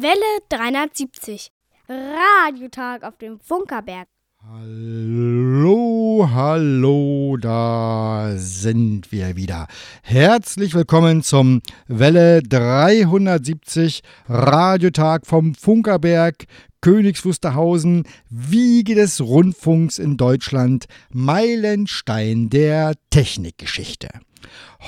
Welle 370. Radiotag auf dem Funkerberg. Hallo, hallo, da sind wir wieder. Herzlich willkommen zum Welle 370 Radiotag vom Funkerberg, Königs Wusterhausen, Wiege des Rundfunks in Deutschland, Meilenstein der Technikgeschichte.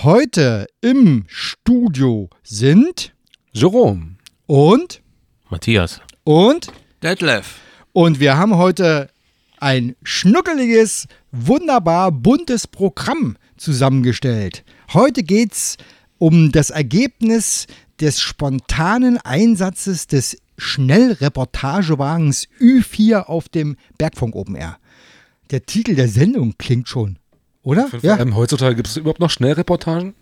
Heute im Studio sind Jerome. Und Matthias. und Detlef. Und wir haben heute ein schnuckeliges, wunderbar buntes Programm zusammengestellt. Heute geht es um das Ergebnis des spontanen Einsatzes des Schnellreportagewagens Ü4 auf dem Bergfunk Open Air. Der Titel der Sendung klingt schon, oder? Ja. Ähm, heutzutage gibt es überhaupt noch Schnellreportagen?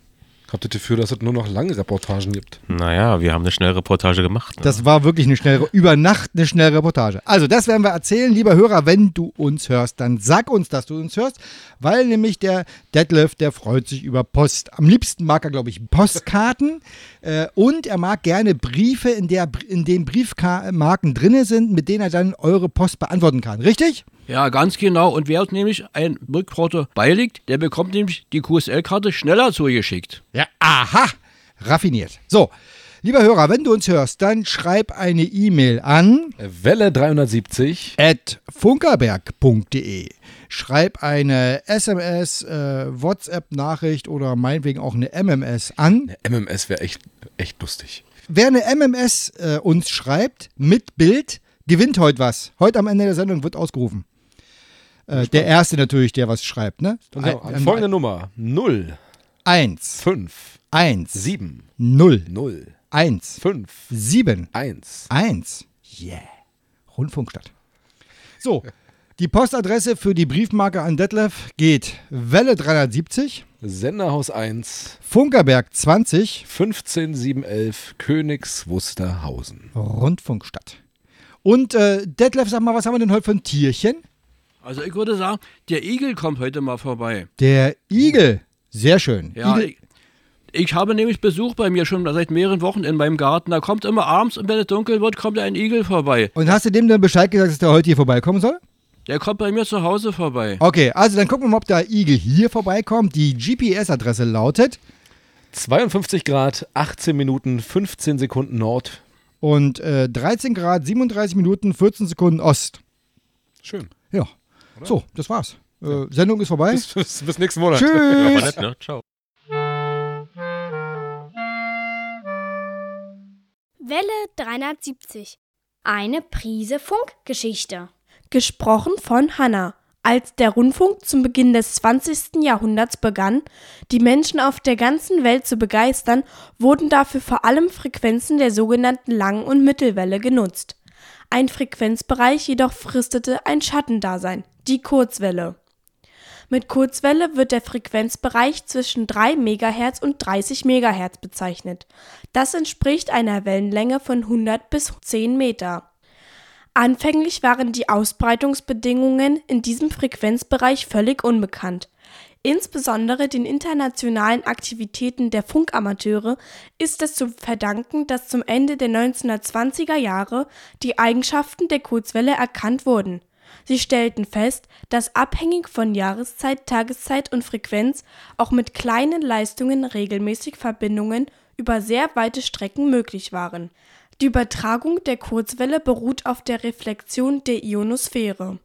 Habt ihr dafür, dass es nur noch lange Reportagen gibt? Naja, wir haben eine Schnellreportage gemacht. Ne? Das war wirklich eine schnelle, über Nacht eine schnelle Reportage. Also, das werden wir erzählen, lieber Hörer, wenn du uns hörst, dann sag uns, dass du uns hörst, weil nämlich der Detlef, der freut sich über Post. Am liebsten mag er, glaube ich, Postkarten äh, und er mag gerne Briefe, in, der, in denen Briefmarken drin sind, mit denen er dann eure Post beantworten kann. Richtig? Ja, ganz genau. Und wer uns nämlich ein Rückporto beiliegt, der bekommt nämlich die QSL-Karte schneller zugeschickt. Ja, aha, raffiniert. So, lieber Hörer, wenn du uns hörst, dann schreib eine E-Mail an Welle 370. at funkerberg.de. Schreib eine SMS, äh, WhatsApp-Nachricht oder meinetwegen auch eine MMS an. MMS wäre echt, echt lustig. Wer eine MMS äh, uns schreibt mit Bild, gewinnt heute was. Heute am Ende der Sendung wird ausgerufen. Äh, der Erste natürlich, der was schreibt. Ne? Also, Ein- folgende Nummer: 0, 1, 5, 1, 7, 0, 0, 1, 5, 7, 1. 1. Yeah. Rundfunkstadt. So, die Postadresse für die Briefmarke an Detlef geht Welle 370, Senderhaus 1, Funkerberg 20, 15711, Königs Wusterhausen. Rundfunkstadt. Und äh, Detlef, sag mal, was haben wir denn heute für ein Tierchen? Also ich würde sagen, der Igel kommt heute mal vorbei. Der Igel. Sehr schön. Ja, Igel. ich, ich habe nämlich Besuch bei mir schon seit mehreren Wochen in meinem Garten. Da kommt immer abends und wenn es dunkel wird, kommt ein Igel vorbei. Und hast du dem dann Bescheid gesagt, dass der heute hier vorbeikommen soll? Der kommt bei mir zu Hause vorbei. Okay, also dann gucken wir mal, ob der Igel hier vorbeikommt. Die GPS-Adresse lautet 52 Grad, 18 Minuten, 15 Sekunden Nord. und äh, 13 Grad, 37 Minuten, 14 Sekunden Ost. Schön. Ja. So, das war's. Äh, Sendung ist vorbei. Bis, bis, bis nächsten Monat. Ja, war Tschüss. nett, ne? Ciao. Welle 370. Eine Prise Funkgeschichte. Gesprochen von Hanna. Als der Rundfunk zum Beginn des 20. Jahrhunderts begann, die Menschen auf der ganzen Welt zu begeistern, wurden dafür vor allem Frequenzen der sogenannten Lang- und Mittelwelle genutzt. Ein Frequenzbereich jedoch fristete ein Schattendasein, die Kurzwelle. Mit Kurzwelle wird der Frequenzbereich zwischen 3 MHz und 30 MHz bezeichnet. Das entspricht einer Wellenlänge von 100 bis 10 Meter. Anfänglich waren die Ausbreitungsbedingungen in diesem Frequenzbereich völlig unbekannt. Insbesondere den internationalen Aktivitäten der Funkamateure ist es zu verdanken, dass zum Ende der 1920er Jahre die Eigenschaften der Kurzwelle erkannt wurden. Sie stellten fest, dass abhängig von Jahreszeit, Tageszeit und Frequenz auch mit kleinen Leistungen regelmäßig Verbindungen über sehr weite Strecken möglich waren. Die Übertragung der Kurzwelle beruht auf der Reflexion der Ionosphäre.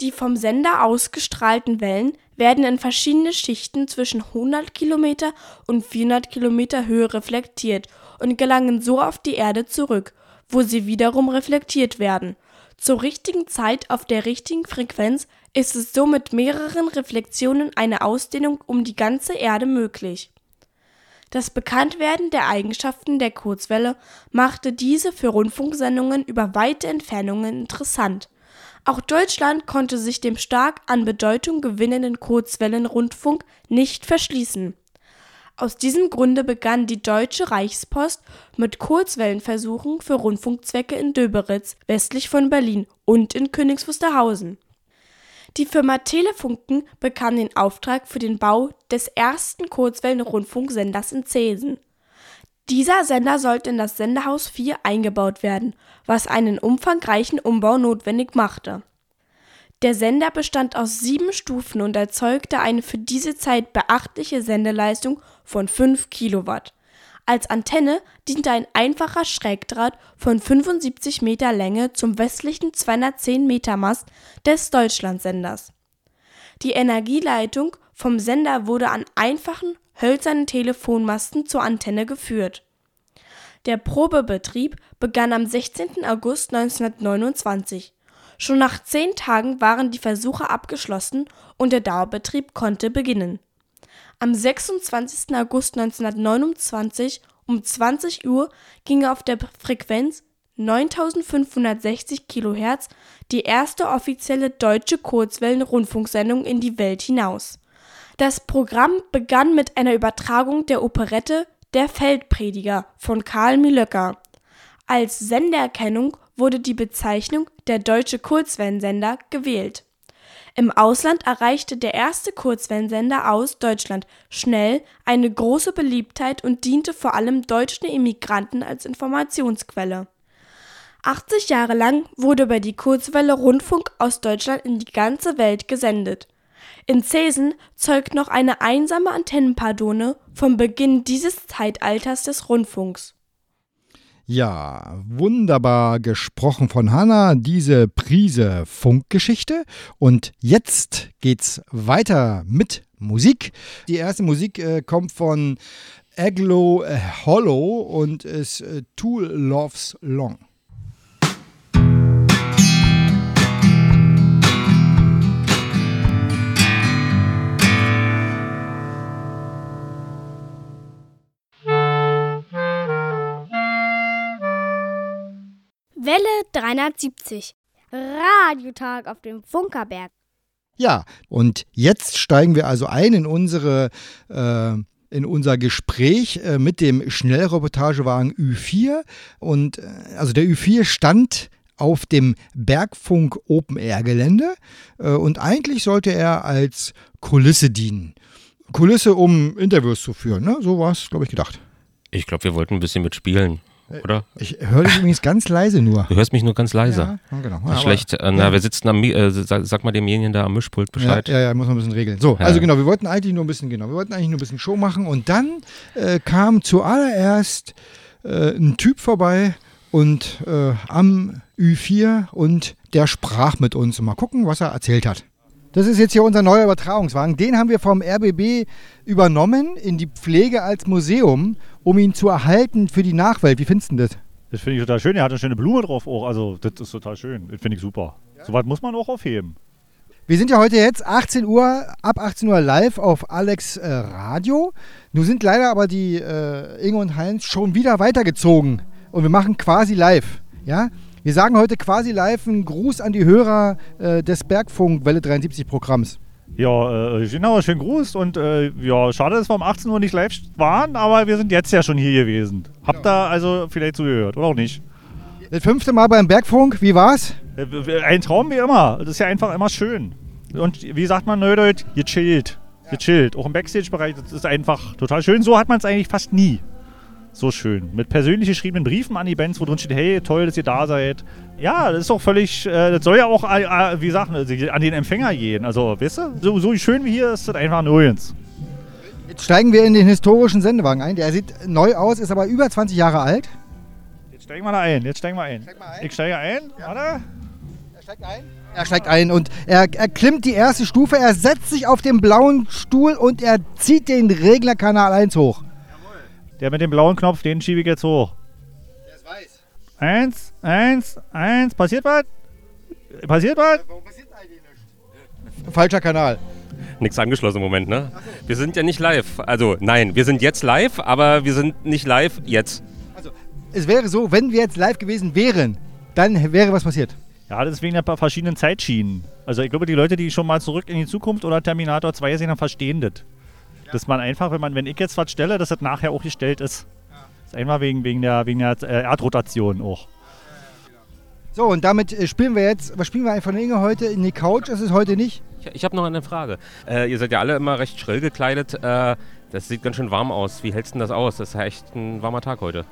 Die vom Sender ausgestrahlten Wellen werden in verschiedene Schichten zwischen 100 Kilometer und 400 Kilometer Höhe reflektiert und gelangen so auf die Erde zurück, wo sie wiederum reflektiert werden. Zur richtigen Zeit auf der richtigen Frequenz ist es so mit mehreren Reflexionen eine Ausdehnung um die ganze Erde möglich. Das Bekanntwerden der Eigenschaften der Kurzwelle machte diese für Rundfunksendungen über weite Entfernungen interessant. Auch Deutschland konnte sich dem stark an Bedeutung gewinnenden Kurzwellenrundfunk nicht verschließen. Aus diesem Grunde begann die Deutsche Reichspost mit Kurzwellenversuchen für Rundfunkzwecke in Döberitz, westlich von Berlin und in Königs Wusterhausen. Die Firma Telefunken bekam den Auftrag für den Bau des ersten Kurzwellenrundfunksenders in Zesen. Dieser Sender sollte in das Sendehaus 4 eingebaut werden, was einen umfangreichen Umbau notwendig machte. Der Sender bestand aus sieben Stufen und erzeugte eine für diese Zeit beachtliche Sendeleistung von 5 Kilowatt. Als Antenne diente ein einfacher Schrägdraht von 75 Meter Länge zum westlichen 210 Meter Mast des Deutschlandsenders. Die Energieleitung vom Sender wurde an einfachen hölzernen Telefonmasten zur Antenne geführt. Der Probebetrieb begann am 16. August 1929. Schon nach zehn Tagen waren die Versuche abgeschlossen und der Dauerbetrieb konnte beginnen. Am 26. August 1929 um 20 Uhr ging auf der Frequenz 9560 kHz die erste offizielle deutsche Kurzwellen-Rundfunksendung in die Welt hinaus. Das Programm begann mit einer Übertragung der Operette Der Feldprediger von Karl Milöcker. Als Sendererkennung wurde die Bezeichnung der Deutsche Kurzwellensender gewählt. Im Ausland erreichte der erste Kurzwellensender aus Deutschland schnell eine große Beliebtheit und diente vor allem deutschen Immigranten als Informationsquelle. 80 Jahre lang wurde über die Kurzwelle Rundfunk aus Deutschland in die ganze Welt gesendet. In Zesen zeugt noch eine einsame Antennenpardone vom Beginn dieses Zeitalters des Rundfunks. Ja, wunderbar gesprochen von Hanna, diese Prise Funkgeschichte. Und jetzt geht's weiter mit Musik. Die erste Musik äh, kommt von Aglo Hollow und ist äh, Tool Loves Long. Welle 370. Radiotag auf dem Funkerberg. Ja, und jetzt steigen wir also ein in unsere äh, in unser Gespräch äh, mit dem Schnellreportagewagen Ü4 und äh, also der Ü4 stand auf dem Bergfunk Open Air Gelände äh, und eigentlich sollte er als Kulisse dienen. Kulisse, um Interviews zu führen, ne? So war es, glaube ich, gedacht. Ich glaube, wir wollten ein bisschen mitspielen, oder? Ich höre dich übrigens ganz leise nur. Du hörst mich nur ganz leise. Ja, genau. Ist schlecht. Äh, na, wir sitzen am, äh, sag, sag mal demjenigen da am Mischpult Bescheid. Ja, ja, ja, muss man ein bisschen regeln. So, Ja. also genau, wir wollten eigentlich nur ein bisschen, genau, wir wollten eigentlich nur ein bisschen Show machen und dann äh, kam zuallererst äh, ein Typ vorbei und äh, am Ü4 und der sprach mit uns. Mal gucken, was er erzählt hat. Das ist jetzt hier unser neuer Übertragungswagen. Den haben wir vom RBB übernommen in die Pflege als Museum, um ihn zu erhalten für die Nachwelt. Wie findest du das? Das finde ich total schön. Er hat eine schöne Blume drauf auch. Also, das ist total schön. Das finde ich super. So was muss man auch aufheben. Wir sind ja heute jetzt 18 Uhr, ab 18 Uhr live auf Alex äh, Radio. Nun sind leider aber die äh, Inge und Heinz schon wieder weitergezogen und wir machen quasi live. Ja? Wir sagen heute quasi live einen Gruß an die Hörer äh, des Bergfunk Welle 73 Programms. Ja, äh, genau, schönen Gruß. Und äh, ja, schade, dass wir um 18 Uhr nicht live waren, aber wir sind jetzt ja schon hier gewesen. Habt ihr also vielleicht zugehört oder auch nicht? Das fünfte Mal beim Bergfunk, wie war's? Äh, Ein Traum wie immer. Das ist ja einfach immer schön. Und wie sagt man neudeutsch, gechillt. Gechillt. Auch im Backstage-Bereich, das ist einfach total schön. So hat man es eigentlich fast nie. So schön. Mit persönlich geschriebenen Briefen an die Bands, wo drin steht, hey, toll, dass ihr da seid. Ja, das ist doch völlig, äh, das soll ja auch, äh, äh, wie sagt man, an den Empfänger gehen. Also, weißt du, so, so schön wie hier ist das einfach nirgends. Jetzt steigen wir in den historischen Sendewagen ein. Der sieht neu aus, ist aber über 20 Jahre alt. Jetzt steigen wir da ein, jetzt steigen wir ein. Steig ein. Ich steige ein, warte. Er steigt ein. Er steigt ein und er, er klimmt die erste Stufe, er setzt sich auf den blauen Stuhl und er zieht den Regler Kanal 1 hoch. Der mit dem blauen Knopf, den schiebe ich jetzt hoch. Der ist weiß. Eins, eins, eins. Passiert was? Passiert was? Warum passiert eigentlich nichts? Falscher Kanal. Nichts angeschlossen im Moment, ne? Wir sind ja nicht live. Also, nein, wir sind jetzt live, aber wir sind nicht live jetzt. Also, es wäre so, wenn wir jetzt live gewesen wären, dann wäre was passiert. Ja, das ist wegen der verschiedenen Zeitschienen. Also ich glaube, die Leute, die schon mal zurück in die Zukunft oder Terminator 2 sehen, dann verstehen das. Dass man einfach, wenn man, wenn ich jetzt was stelle, dass das nachher auch gestellt ist. Das ist einfach wegen, wegen der, wegen der äh, Erdrotation auch. So, und damit äh, spielen wir jetzt, was spielen wir von Inge heute? In die Couch ist es heute nicht. Ich, ich habe noch eine Frage. Äh, ihr seid ja alle immer recht schrill gekleidet. Äh, Das sieht ganz schön warm aus. Wie hältst du denn das aus? Das ist ja echt ein warmer Tag heute.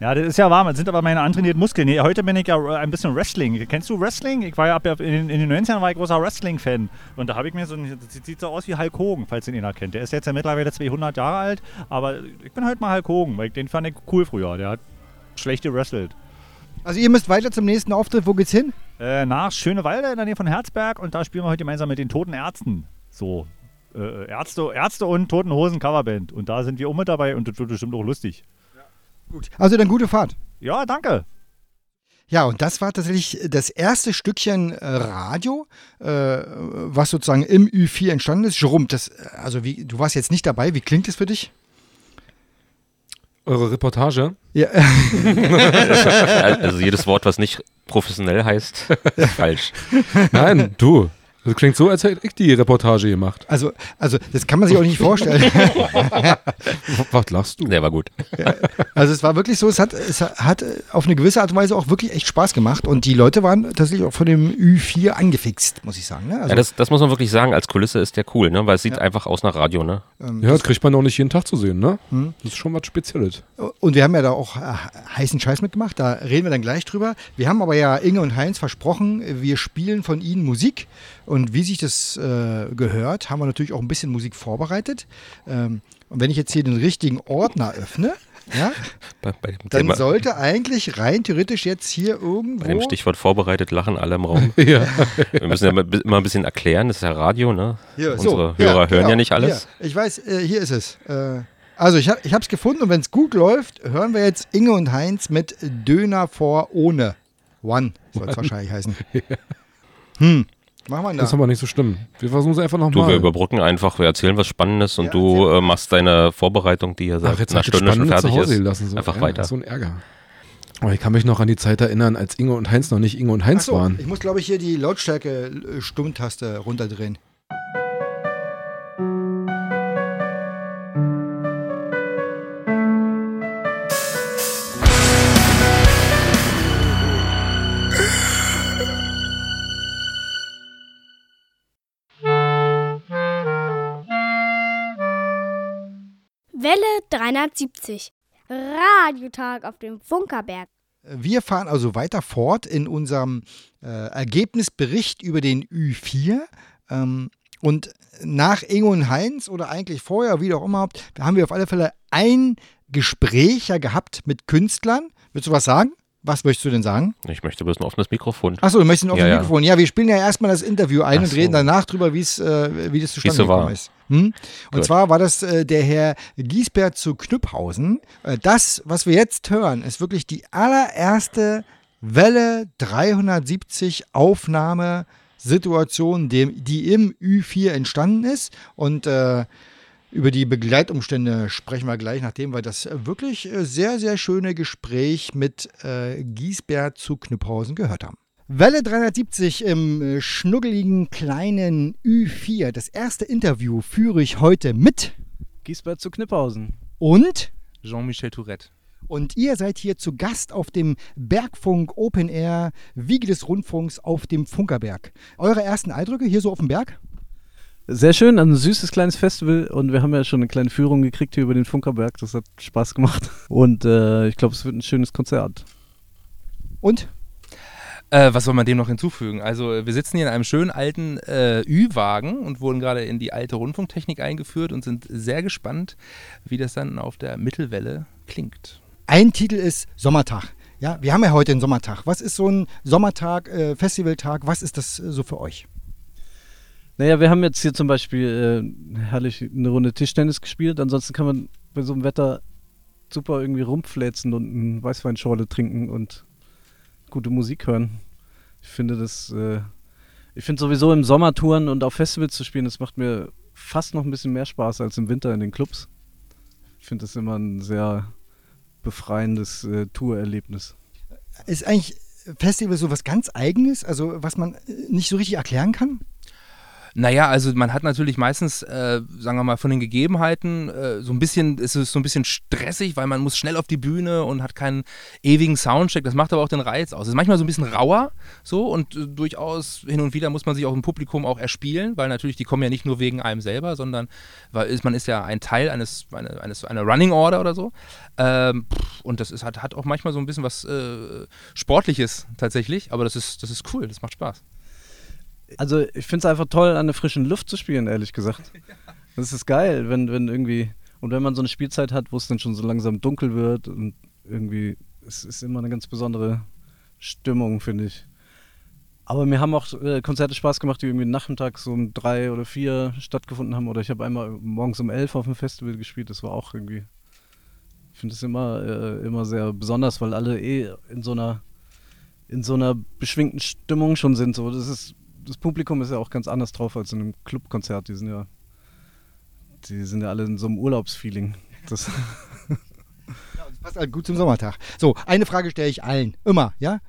Ja, das ist ja warm. Das sind aber meine antrainierten Muskeln. Nee, heute bin ich ja äh, ein bisschen Wrestling. Kennst du Wrestling? Ich war ja ab, in, den- in den 90ern war ich großer Wrestling-Fan. Und da habe ich mir so ein, das sieht so aus wie Hulk Hogan, falls ihn einer kennt. Der ist jetzt ja mittlerweile 200 Jahre alt, aber ich bin halt mal Hulk Hogan, weil ich, den fand ich cool früher. Der hat schlecht gewrestelt. Also ihr müsst weiter zum nächsten Auftritt. Wo geht's hin? Äh, nach Schönewalde in der Nähe von Herzberg und da spielen wir heute gemeinsam mit den Toten Ärzten. So, äh, Ärzte, Ärzte und Toten Hosen Coverband. Und da sind wir auch mit dabei und das wird bestimmt auch lustig. Gut. Also dann gute Fahrt. Ja, danke. Ja, und das war tatsächlich das erste Stückchen äh, Radio, äh, was sozusagen im Ü4 entstanden ist. Jerome, das, also wie, du warst jetzt nicht dabei. Wie klingt es für dich? Eure Reportage? Ja, Also jedes Wort, was nicht professionell heißt, ist falsch. Nein, du. Das klingt so, als hätte ich die Reportage gemacht. also, also das kann man sich auch nicht vorstellen. Was lachst du? Der war gut. Also es war wirklich so, es hat, es hat auf eine gewisse Art und Weise auch wirklich echt Spaß gemacht und die Leute waren tatsächlich auch von dem Ü4 angefixt, muss ich sagen. Ne? Also, Ja, das, das muss man wirklich sagen, als Kulisse ist der cool, ne? weil es sieht einfach aus nach Radio. Ne? ähm, Ja, das kriegt man auch nicht jeden Tag zu sehen, ne? Hm. Das ist schon was Spezielles. Und wir haben ja da auch äh, heißen Scheiß mitgemacht, da reden wir dann gleich drüber. Wir haben aber ja Inge und Heinz versprochen, wir spielen von ihnen Musik. Und wie sich das äh, gehört, haben wir natürlich auch ein bisschen Musik vorbereitet. Ähm, und wenn ich jetzt hier den richtigen Ordner öffne, ja, Bei, bei, dann Thema, sollte eigentlich rein theoretisch jetzt hier irgendwo. bei dem Stichwort vorbereitet lachen alle im Raum. Ja. Wir müssen ja immer ein bisschen erklären, das ist ja Radio, ne? Hier, Unsere so, Hörer hören genau, ja nicht alles. Hier. Ich weiß, äh, hier ist es. Äh, also ich habe es gefunden und wenn es gut läuft, hören wir jetzt Inge und Heinz mit Döner vor ohne. One soll es wahrscheinlich heißen. Hm, machen wir Das ist da. aber nicht so schlimm. Wir versuchen es einfach Du, wir nochmal. überbrücken einfach, wir erzählen was Spannendes und Ja, du äh, machst deine Vorbereitung, die hier seit Ach, jetzt einer Stunde schon fertig Hause ist. gelassen. So. Einfach ja, weiter. So ein Ärger. Aber ich kann mich noch an die Zeit erinnern, als Inge und Heinz noch nicht Inge und Heinz Achso, waren. ich muss glaube ich hier die Lautstärke äh, Stummtaste runterdrehen. 370. Radiotag auf dem Funkerberg. Wir fahren also weiter fort in unserem äh, Ergebnisbericht über den Ü4. Ähm, und nach Ingo und Heinz oder eigentlich vorher, wie auch immer, haben wir auf alle Fälle ein Gespräch ja gehabt mit Künstlern. Willst du was sagen? Was möchtest du denn sagen? Ich möchte bloß ein offenes Mikrofon. Achso, du möchtest Ja, dem ja. Mikrofon. Ja, wir spielen ja erstmal das Interview ein Ach und so. reden danach drüber, wie es, äh, wie das zustande so gekommen war. ist. Hm? Und Gut. zwar war das äh, der Herr Giesbert zu Knüpphausen. Äh, das, was wir jetzt hören, ist wirklich die allererste Welle 370 Aufnahmesituation, dem, die im Ü4 entstanden ist. Und äh, über die Begleitumstände sprechen wir gleich, nachdem wir das wirklich äh, sehr, sehr schöne Gespräch mit äh, Giesbert zu Knüpphausen gehört haben. Welle 370 im äh, schnuggeligen kleinen Ü4. Das erste Interview führe ich heute mit Giesbert zu Knipphausen. und Jean-Michel Tourette. und ihr seid hier zu Gast auf dem Bergfunk Open Air Wiege des Rundfunks auf dem Funkerberg. Eure ersten Eindrücke hier so auf dem Berg? Sehr schön, ein süßes kleines Festival und wir haben ja schon eine kleine Führung gekriegt hier über den Funkerberg. Das hat Spaß gemacht und äh, ich glaube, es wird ein schönes Konzert. Und? Äh, was soll man dem noch hinzufügen? Also wir sitzen hier in einem schönen alten äh, Ü-Wagen und wurden gerade in die alte Rundfunktechnik eingeführt und sind sehr gespannt, wie das dann auf der Mittelwelle klingt. Ein Titel ist Sommertag. Ja, wir haben ja heute einen Sommertag. Was ist so ein Sommertag, äh, Festivaltag? Was ist das äh, so für euch? Naja, wir haben jetzt hier zum Beispiel äh, herrlich eine Runde Tischtennis gespielt. Ansonsten kann man bei so einem Wetter super irgendwie rumfläzen und eine Weißweinschorle trinken und gute Musik hören. Ich finde das, äh, ich finde sowieso im Sommer Touren und auf Festivals zu spielen, das macht mir fast noch ein bisschen mehr Spaß als im Winter in den Clubs. Ich finde das immer ein sehr befreiendes äh, Tourerlebnis. Ist eigentlich Festival so was ganz Eigenes, also was man äh, nicht so richtig erklären kann? Naja, also man hat natürlich meistens, äh, sagen wir mal, von den Gegebenheiten äh, so ein bisschen, ist es so ein bisschen stressig, weil man muss schnell auf die Bühne und hat keinen ewigen Soundcheck. Das macht aber auch den Reiz aus. Es ist manchmal so ein bisschen rauer so und äh, durchaus hin und wieder muss man sich auch im Publikum auch erspielen, weil natürlich die kommen ja nicht nur wegen einem selber, sondern weil ist, man ist ja ein Teil eines, eine, eines einer Running Order oder so. Ähm, und das ist, hat, hat auch manchmal so ein bisschen was äh, Sportliches tatsächlich, aber das ist, das ist cool, das macht Spaß. Also ich finde es einfach toll, an der frischen Luft zu spielen, ehrlich gesagt. Das ist geil, wenn, wenn irgendwie, und wenn man so eine Spielzeit hat, wo es dann schon so langsam dunkel wird und irgendwie, es ist immer eine ganz besondere Stimmung, finde ich. Aber mir haben auch äh, Konzerte Spaß gemacht, die irgendwie nachmittags so um drei oder vier stattgefunden haben. Oder ich habe einmal morgens um elf auf dem Festival gespielt, das war auch irgendwie, ich finde es immer, äh, immer sehr besonders, weil alle eh in so einer in so einer beschwingten Stimmung schon sind. So, das ist das Publikum ist ja auch ganz anders drauf als in einem Clubkonzert. Die sind ja, die sind ja alle in so einem Urlaubsfeeling. Das Das passt halt gut zum Sommertag. So, eine Frage stelle ich allen. Immer, ja?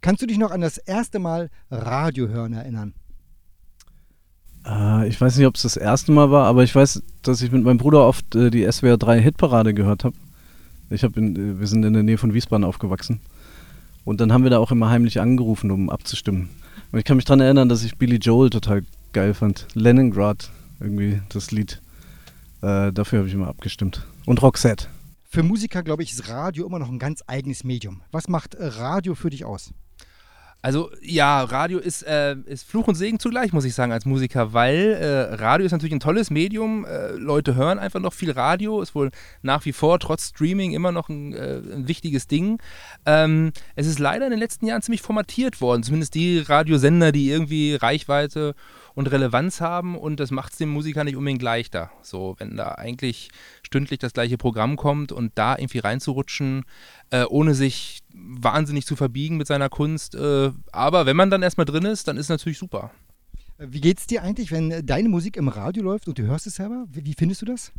Kannst du dich noch an das erste Mal Radio hören erinnern? äh, ich weiß nicht, ob es das erste Mal war, aber ich weiß, dass ich mit meinem Bruder oft äh, die SWR 3 Hitparade gehört habe. Ich hab in, äh, wir sind in der Nähe von Wiesbaden aufgewachsen. Und dann haben wir da auch immer heimlich angerufen, um abzustimmen. Und ich kann mich daran erinnern, dass ich Billy Joel total geil fand. Leningrad, irgendwie das Lied. Äh, dafür habe ich immer abgestimmt. Und Roxette. Für Musiker, glaube ich, ist Radio immer noch ein ganz eigenes Medium. Was macht äh, Radio für dich aus? Also ja, Radio ist, äh, ist Fluch und Segen zugleich, muss ich sagen, als Musiker, weil äh, Radio ist natürlich ein tolles Medium. Äh, Leute hören einfach noch viel Radio, ist wohl nach wie vor trotz Streaming immer noch ein, äh, ein wichtiges Ding. Ähm, es ist leider in den letzten Jahren ziemlich formatiert worden, zumindest die Radiosender, die irgendwie Reichweite und Relevanz haben und das macht es dem Musiker nicht unbedingt leichter. So, wenn da eigentlich stündlich das gleiche Programm kommt und da irgendwie reinzurutschen, äh, ohne sich wahnsinnig zu verbiegen mit seiner Kunst. Äh, aber wenn man dann erstmal drin ist, dann ist es natürlich super. Wie geht's dir eigentlich, wenn äh, deine Musik im Radio läuft und du hörst es selber? Wie, wie findest du das?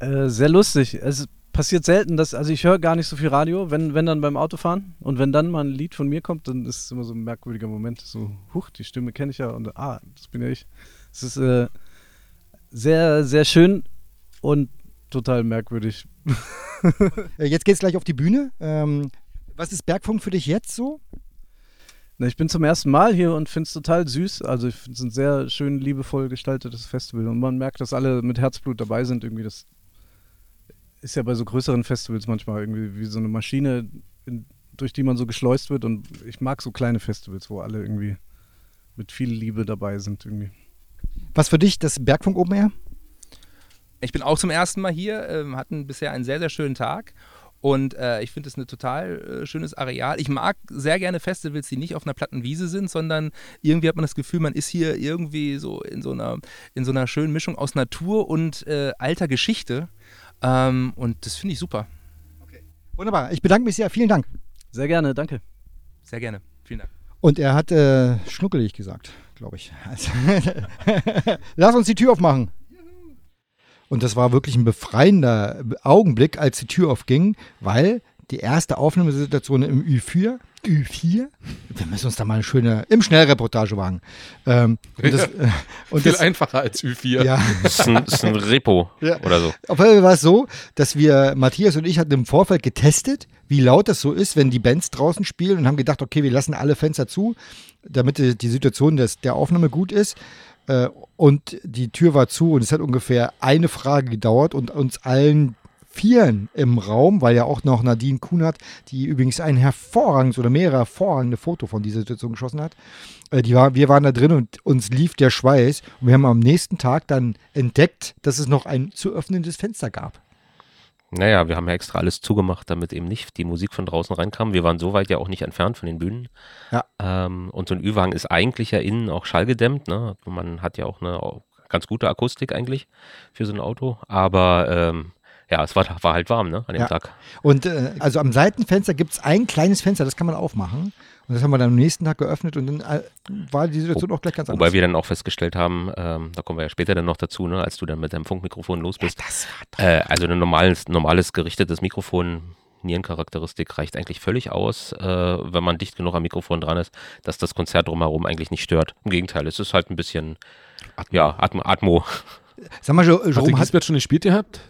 Äh, sehr lustig. Es passiert selten, dass, also ich höre gar nicht so viel Radio, wenn, wenn dann beim Autofahren. Und wenn dann mal ein Lied von mir kommt, dann ist es immer so ein merkwürdiger Moment. So, huch, die Stimme kenne ich ja und ah, das bin ja ich. Es ist äh, sehr, sehr schön und total merkwürdig. Äh, Jetzt geht's gleich auf die Bühne. Ähm, was ist Bergfunk für dich jetzt so? Na, ich bin zum ersten Mal hier und finde es total süß. Also ich finde es ein sehr schön liebevoll gestaltetes Festival und man merkt, dass alle mit Herzblut dabei sind. Irgendwie das ist ja bei so größeren Festivals manchmal irgendwie wie so eine Maschine, in, durch die man so geschleust wird. Und ich mag so kleine Festivals, wo alle irgendwie mit viel Liebe dabei sind irgendwie. Was für dich das Bergfunk Open Air? Ich bin auch zum ersten Mal hier, ähm, hatten bisher einen sehr, sehr schönen Tag. Und äh, ich finde es ein total äh, schönes Areal. Ich mag sehr gerne Festivals, die nicht auf einer platten Wiese sind, sondern irgendwie hat man das Gefühl, man ist hier irgendwie so in so einer, in so einer schönen Mischung aus Natur und äh, alter Geschichte. Ähm, und das finde ich super. Wunderbar. Ich bedanke mich sehr. Vielen Dank. Sehr gerne, danke. Sehr gerne. Vielen Dank. Und er hat äh, schnuckelig gesagt, glaube ich. Also, Lass uns die Tür aufmachen. Und das war wirklich ein befreiender Augenblick, als die Tür aufging, weil die erste Aufnahmesituation im Ü4, Ü4, wir müssen uns da mal eine schöne, im Schnellreportage wagen. Ähm, und das, äh, und Viel das, einfacher als Ü4. ja, Das ist ein, das ist ein Repo Ja. oder so. Auf jeden Fall war es so, dass wir, Matthias und ich hatten im Vorfeld getestet, wie laut das so ist, wenn die Bands draußen spielen und haben gedacht, okay, wir lassen alle Fenster zu, damit die, die Situation des, der Aufnahme gut ist. Äh, und die Tür war zu und es hat ungefähr eine Frage gedauert und uns allen Vieren im Raum, weil ja auch noch Nadine Kunert, die übrigens ein hervorragendes oder mehrere hervorragende Foto von dieser Situation geschossen hat, äh, die war, wir waren da drin und uns lief der Schweiß und wir haben am nächsten Tag dann entdeckt, dass es noch ein zu öffnendes Fenster gab. Naja, wir haben ja extra alles zugemacht, damit eben nicht die Musik von draußen reinkam. Wir waren so weit ja auch nicht entfernt von den Bühnen. Ja. Ähm, und so ein Ü-Wagen ist eigentlich ja innen auch schallgedämmt. Ne? Man hat ja auch eine ganz gute Akustik eigentlich für so ein Auto. Aber ähm, ja, es war, war halt warm ne? an dem Ja. Tag. Und äh, also am Seitenfenster gibt es ein kleines Fenster, das kann man aufmachen. Und das haben wir dann am nächsten Tag geöffnet und dann äh, war die Situation auch gleich ganz anders. Wobei wir dann auch festgestellt haben, ähm, da kommen wir ja später dann noch dazu, ne, als du dann mit deinem Funkmikrofon los bist. das war Äh, also ein normales, normales gerichtetes Mikrofon Nierencharakteristik reicht eigentlich völlig aus, äh, wenn man dicht genug am Mikrofon dran ist, dass das Konzert drumherum eigentlich nicht stört. Im Gegenteil, es ist halt ein bisschen, ja, Atmo. Atmo. Sag mal, Jo- Hat Jerome hat. Giesbert schon gespielt gehabt?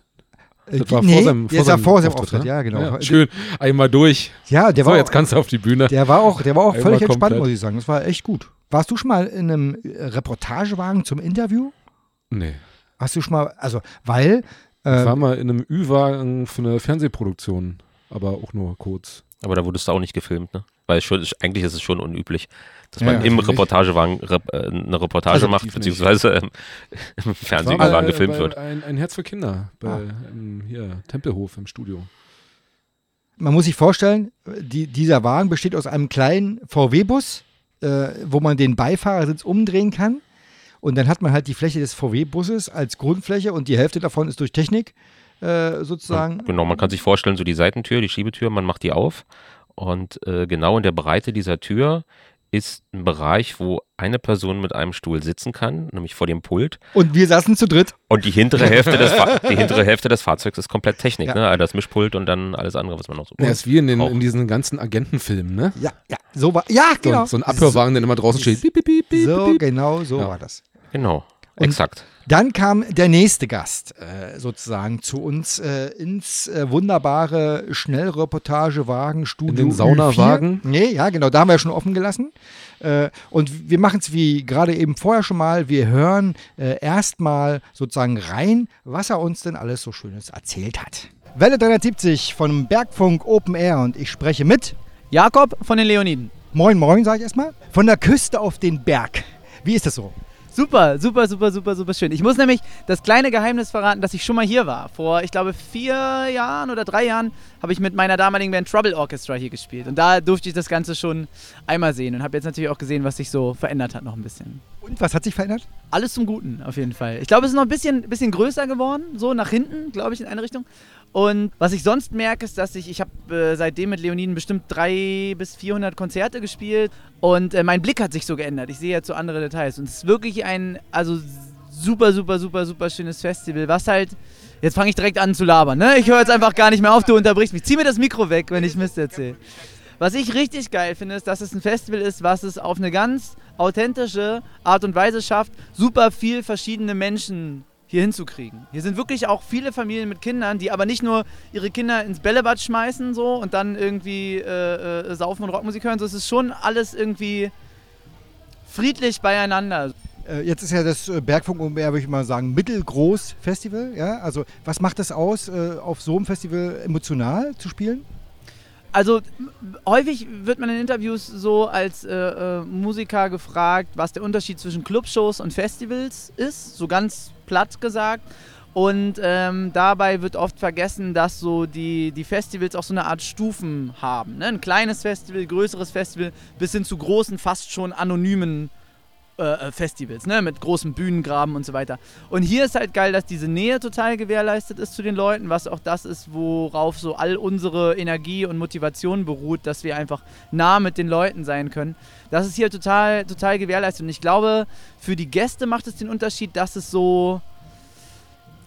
Äh, Das war nee, vor seinem, vor seinem vor seinem Auftritt, Auftritt, ne? ja, genau. Ja, schön, einmal durch. Ja, der so, war, jetzt kannst du auf die Bühne. der war auch, der war auch Einmal völlig entspannt, komplett. muss ich sagen. Das war echt gut. Warst du schon mal in einem äh, Reportagewagen zum Interview? Nee. Hast du schon mal, also, weil, Ich äh, war mal in einem Ü-Wagen für eine Fernsehproduktion, aber auch nur kurz. Aber da wurdest du auch nicht gefilmt, ne? Weil schon, eigentlich ist es schon unüblich, dass man Ja, im. Reportagewagen rep, äh, eine Reportage Also macht, beziehungsweise ähm, im Fernsehwagen gefilmt bei wird. Ein, ein Herz für Kinder bei Ah. im, hier, Tempelhof im Studio. man muss sich vorstellen, die, dieser Wagen besteht aus einem kleinen VW-Bus, äh, wo man den Beifahrersitz umdrehen kann. Und dann hat man halt die Fläche des VW-Busses als Grundfläche und die Hälfte davon ist durch Technik äh, sozusagen. Genau, man kann sich vorstellen, so die Seitentür, die Schiebetür, man macht die auf und äh, genau in der Breite dieser Tür ist ein Bereich, wo eine Person mit einem Stuhl sitzen kann, nämlich vor dem Pult. Und wir saßen zu dritt. Und die hintere Hälfte des, Fa die hintere Hälfte des Fahrzeugs ist komplett Technik, Ja. ne? Also das Mischpult und dann alles andere, was man noch so Ja, ist wie in, den, braucht. in diesen ganzen Agentenfilmen, ne? Ja, ja, so war, ja, So, genau. so ein Abhörwagen, der immer draußen steht. Piep, piep, piep, piep, So, genau, so Ja. war das. Genau, Und- exakt. Dann kam der nächste Gast äh, sozusagen zu uns äh, ins äh, wunderbare Schnellreportagewagen-Studio. In den Saunawagen? Ü4. Nee, ja, genau, da haben wir ja schon offen gelassen. Äh, und wir machen es wie gerade eben vorher schon mal. Wir hören äh, erstmal sozusagen rein, was er uns denn alles so Schönes erzählt hat. Welle 370 vom Bergfunk Open Air und ich spreche mit. Jakob von den Leoniden. Moin, moin, sage ich erstmal. Von der Küste auf den Berg. Wie ist das so? Super, super, super, super, super schön. Ich muss nämlich das kleine Geheimnis verraten, dass ich schon mal hier war. Vor, ich glaube, vier Jahren oder drei Jahren habe ich mit meiner damaligen Band Trouble Orchestra hier gespielt. Und da durfte ich das Ganze schon einmal sehen und habe jetzt natürlich auch gesehen, was sich so verändert hat noch ein bisschen. Und was hat sich verändert? Alles zum Guten, auf jeden Fall. Ich glaube, es ist noch ein bisschen, bisschen größer geworden, so nach hinten, glaube ich, in eine Richtung. Und was ich sonst merke, ist, dass ich, ich habe äh, seitdem mit Leoniden bestimmt drei bis 400 Konzerte gespielt und äh, mein Blick hat sich so geändert. Ich sehe jetzt so andere Details und es ist wirklich ein, also super, super, super, super schönes Festival, was halt, jetzt fange ich direkt an zu labern, ne? Ich höre jetzt einfach gar nicht mehr auf, du unterbrichst mich. Zieh mir das Mikro weg, wenn ich Mist erzähle. Was ich richtig geil finde, ist, dass es ein Festival ist, was es auf eine ganz authentische Art und Weise schafft, super viel verschiedene Menschen hier hinzukriegen. Hier sind wirklich auch viele Familien mit Kindern, die aber nicht nur ihre Kinder ins Bällebad schmeißen so und dann irgendwie äh, äh, saufen und Rockmusik hören, so es ist schon alles irgendwie friedlich beieinander. Äh, Jetzt ist ja das äh, Bergfunk Air, würde ich mal sagen, mittelgroß Festival. Ja? Also was macht das aus, äh, auf so einem Festival emotional zu spielen? Also häufig wird man in Interviews so als äh, Musiker gefragt, was der Unterschied zwischen Clubshows und Festivals ist, so ganz platt gesagt. Und ähm, dabei wird oft vergessen, dass so die, die Festivals auch so eine Art Stufen haben. Ne? Ein kleines Festival, größeres Festival, bis hin zu großen, fast schon anonymen äh, äh, Festivals, ne? mit großen Bühnengraben und so weiter. Und hier ist halt geil, dass diese Nähe total gewährleistet ist zu den Leuten, was auch das ist, worauf so all unsere Energie und Motivation beruht, dass wir einfach nah mit den Leuten sein können. Das ist hier total, total gewährleistet. Und ich glaube, für die Gäste macht es den Unterschied, dass es so.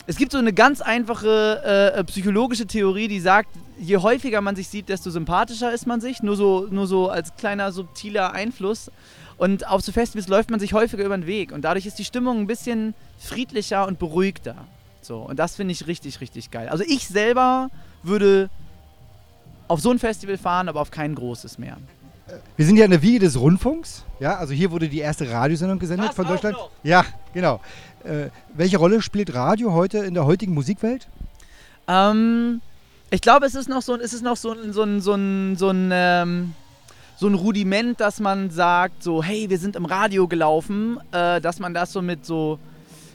Es gibt so eine ganz einfache äh, äh, psychologische Theorie, die sagt, je häufiger man sich sieht, desto sympathischer ist man sich. Nur so, nur so als kleiner subtiler Einfluss. Und auf so Festivals läuft man sich häufiger über den Weg. Und dadurch ist die Stimmung ein bisschen friedlicher und beruhigter. So, und das finde ich richtig, richtig geil. Also ich selber würde auf so ein Festival fahren, aber auf kein großes mehr. Wir sind ja in der Wiege des Rundfunks. Ja, also hier wurde die erste Radiosendung gesendet Das von auch Deutschland. noch. Ja, genau. Äh, welche Rolle spielt Radio heute in der heutigen Musikwelt? Ähm, ich glaube, es ist noch so, es ist noch so, ein- so, ein- so, ein- so, ein, ähm, so ein Rudiment, dass man sagt, so, hey, wir sind im Radio gelaufen, äh, dass man das so mit so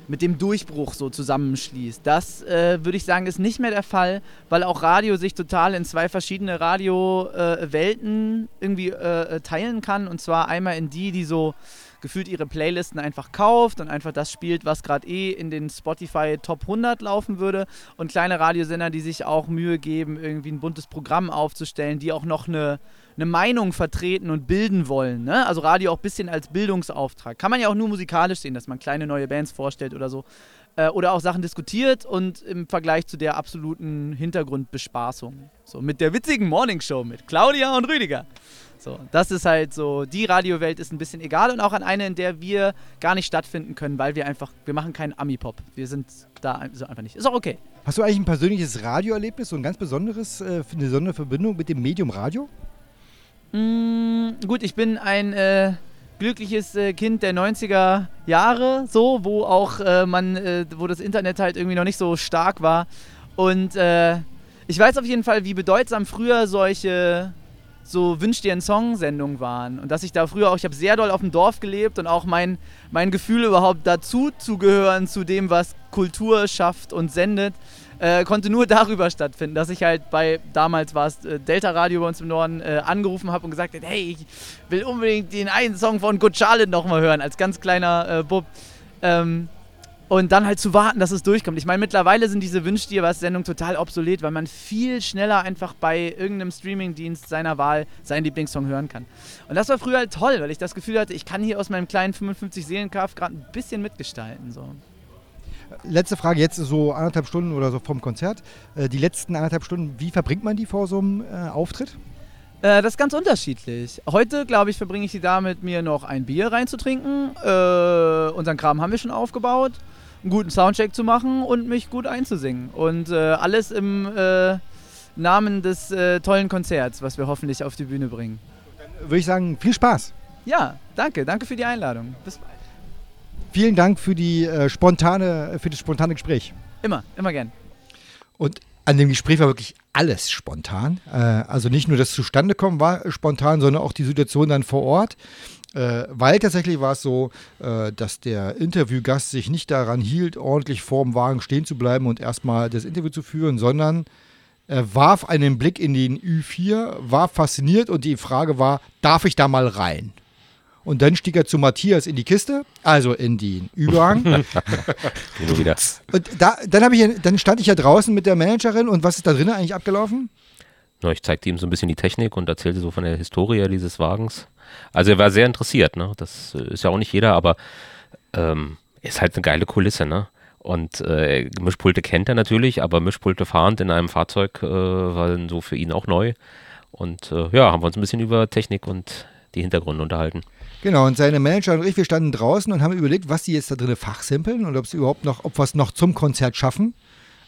mit dem Durchbruch so zusammenschließt. Das äh, würde ich sagen, ist nicht mehr der Fall, weil auch Radio sich total in zwei verschiedene Radio-Welten irgendwie äh, äh, teilen kann. Und zwar einmal in die, die so gefühlt ihre Playlisten einfach kauft und einfach das spielt, was gerade eh in den Spotify Top 100 laufen würde. Und kleine Radiosender, die sich auch Mühe geben, irgendwie ein buntes Programm aufzustellen, die auch noch eine, eine Meinung vertreten und bilden wollen. Ne? Also Radio auch ein bisschen als Bildungsauftrag. Kann man ja auch nur musikalisch sehen, dass man kleine neue Bands vorstellt oder so. äh, oder auch Sachen diskutiert und im Vergleich zu der absoluten Hintergrundbespaßung. So mit der witzigen Morningshow mit Claudia und Rüdiger. So, das ist halt so, die Radiowelt ist ein bisschen egal und auch an eine, in der wir gar nicht stattfinden können, weil wir einfach, wir machen keinen Ami-Pop. Wir sind da so einfach nicht. Ist auch okay. Hast du eigentlich ein persönliches Radioerlebnis, so ein ganz besonderes, äh, eine besondere Verbindung mit dem Medium Radio? Mm, gut, ich bin ein äh, glückliches äh, Kind der 90er Jahre, so, wo auch äh, man, äh, wo das Internet halt irgendwie noch nicht so stark war. Und äh, ich weiß auf jeden Fall, wie bedeutsam früher solche so Wünsch dir einen Song-Sendungen waren. Und dass ich da früher auch, ich habe sehr doll auf dem Dorf gelebt und auch mein, mein Gefühl überhaupt dazu zu gehören, zu dem, was Kultur schafft und sendet, äh, konnte nur darüber stattfinden, dass ich halt bei, damals war es äh, Delta Radio bei uns im Norden, äh, angerufen habe und gesagt habe, hey, ich will unbedingt den einen Song von Good Charlotte nochmal hören, als ganz kleiner äh, Bub. Ähm, und dann halt zu warten, dass es durchkommt. Ich meine, mittlerweile sind diese Wünsch dir was Sendungen total obsolet, weil man viel schneller einfach bei irgendeinem Streamingdienst seiner Wahl seinen Lieblingssong hören kann. Und das war früher halt toll, weil ich das Gefühl hatte, ich kann hier aus meinem kleinen 55 Seelenkraft gerade ein bisschen mitgestalten. So. Letzte Frage, jetzt so anderthalb Stunden oder so vom Konzert. Äh, die letzten anderthalb Stunden, wie verbringt man die vor so einem äh, Auftritt? Äh, das ist ganz unterschiedlich. Heute, glaube ich, verbringe ich die damit, mir noch ein Bier reinzutrinken. Äh, unseren Kram haben wir schon aufgebaut einen guten Soundcheck zu machen und mich gut einzusingen. Und äh, alles im äh, Namen des tollen Konzerts, was wir hoffentlich auf die Bühne bringen. Dann würde ich sagen, viel Spaß. Ja, danke. Danke für die Einladung. Bis bald. Vielen Dank für, die, äh, spontane, für das spontane Gespräch. Immer, immer gern. Und an dem Gespräch war wirklich alles spontan. Äh, also nicht nur das Zustandekommen war spontan, sondern auch die Situation dann vor Ort. Äh, weil tatsächlich war es so, äh, dass der Interviewgast sich nicht daran hielt, ordentlich vorm Wagen stehen zu bleiben und erstmal das Interview zu führen, sondern er warf einen Blick in den Ü4, war fasziniert und die Frage war, darf ich da mal rein? Und dann stieg er zu Matthias in die Kiste, also in den Überhang. wieder. Und da, dann, ich, dann stand ich ja draußen mit der Managerin und was ist da drinnen eigentlich abgelaufen? Ja, ich zeigte ihm so ein bisschen die Technik und erzählte so von der Historie dieses Wagens. Also er war sehr interessiert, ne? Das äh, ist ja auch nicht jeder, aber ähm, ist halt eine geile Kulisse, ne? Und äh, Mischpulte kennt er natürlich, aber Mischpulte fahrend in einem Fahrzeug äh, waren so für ihn auch neu. Und äh, ja, haben wir uns ein bisschen über Technik und die Hintergründe unterhalten. Genau, und seine Manager und ich, wir standen draußen und haben überlegt, was sie jetzt da drin fachsimpeln und ob sie überhaupt noch, ob wir es noch zum Konzert schaffen.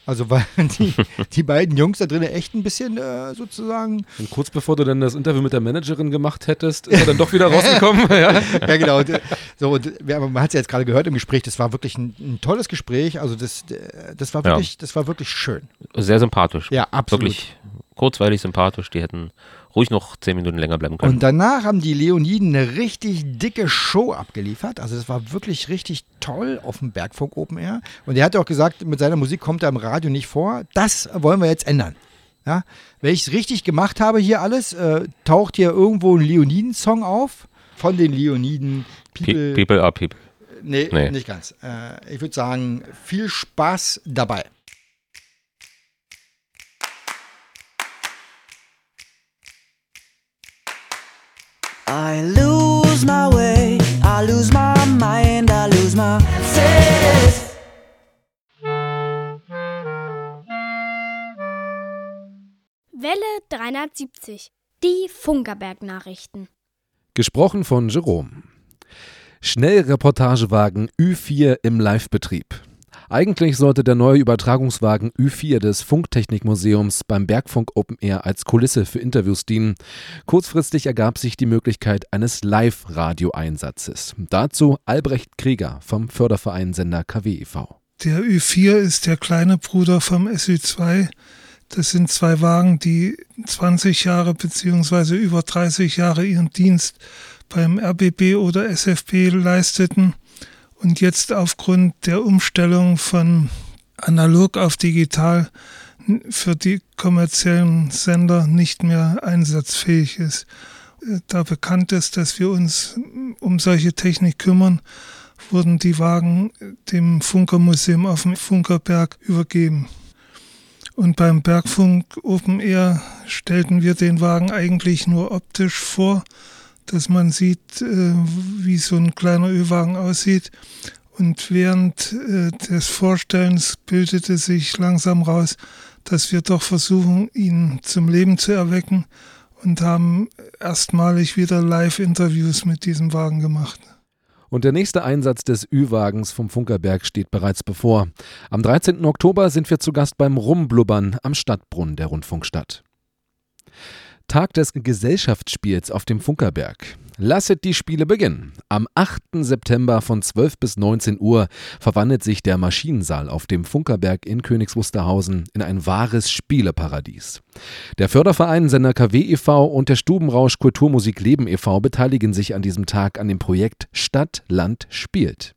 Also weil die, die beiden Jungs da drin echt ein bisschen äh, sozusagen. Und kurz bevor du dann das Interview mit der Managerin gemacht hättest, ist er dann doch wieder rausgekommen. ja. ja, genau. Und, so, und man hat es ja jetzt gerade gehört im Gespräch, das war wirklich ein, ein, tolles Gespräch. Also das, das war wirklich, ja. das war wirklich schön. Sehr sympathisch. Ja, absolut. Wirklich kurzweilig sympathisch. Die hätten ruhig noch zehn Minuten länger bleiben können. Und danach haben die Leoniden eine richtig dicke Show abgeliefert. Also das war wirklich richtig toll auf dem Bergfunk Open Air. Und er hat auch gesagt, mit seiner Musik kommt er im Radio nicht vor. Das wollen wir jetzt ändern. Ja? Wenn ich es richtig gemacht habe hier alles, äh, taucht hier irgendwo ein Leoniden-Song auf von den Leoniden. People, people are people. Nee, nee. nicht ganz. Äh, ich würde sagen, viel Spaß dabei. I lose my way, I lose my mind, I lose my sense. Welle 370, die Funkerberg-Nachrichten. Gesprochen von Jerome. Schnellreportagewagen Ü4 im Livebetrieb. Eigentlich sollte der neue Übertragungswagen Ü4 des Funktechnikmuseums beim Bergfunk Open Air als Kulisse für Interviews dienen. Kurzfristig ergab sich die Möglichkeit eines Live-Radio-Einsatzes. Dazu Albrecht Krieger vom Förderverein Sender KWEV. Der Ü4 ist der kleine Bruder vom SÜ2. Das sind zwei Wagen, die 20 Jahre bzw. über 30 Jahre ihren Dienst beim RBB oder SFB leisteten und jetzt aufgrund der Umstellung von analog auf digital für die kommerziellen Sender nicht mehr einsatzfähig ist. Da bekannt ist, dass wir uns um solche Technik kümmern, wurden die Wagen dem Funkermuseum auf dem Funkerberg übergeben. Und beim Bergfunk Open Air stellten wir den Wagen eigentlich nur optisch vor dass man sieht, äh, wie so ein kleiner Ölwagen aussieht. Und während äh, des Vorstellens bildete sich langsam raus, dass wir doch versuchen, ihn zum Leben zu erwecken und haben erstmalig wieder Live-Interviews mit diesem Wagen gemacht. Und der nächste Einsatz des Ü-Wagens vom Funkerberg steht bereits bevor. Am 13. Oktober sind wir zu Gast beim Rumblubbern am Stadtbrunnen der Rundfunkstadt. Tag des Gesellschaftsspiels auf dem Funkerberg. Lasset die Spiele beginnen. Am 8. September von 12 bis 19 Uhr verwandelt sich der Maschinensaal auf dem Funkerberg in Königs Wusterhausen in ein wahres Spieleparadies. Der Förderverein Sender KW e.V. und der Stubenrausch Kulturmusik Leben e.V. beteiligen sich an diesem Tag an dem Projekt Stadt, Land, spielt.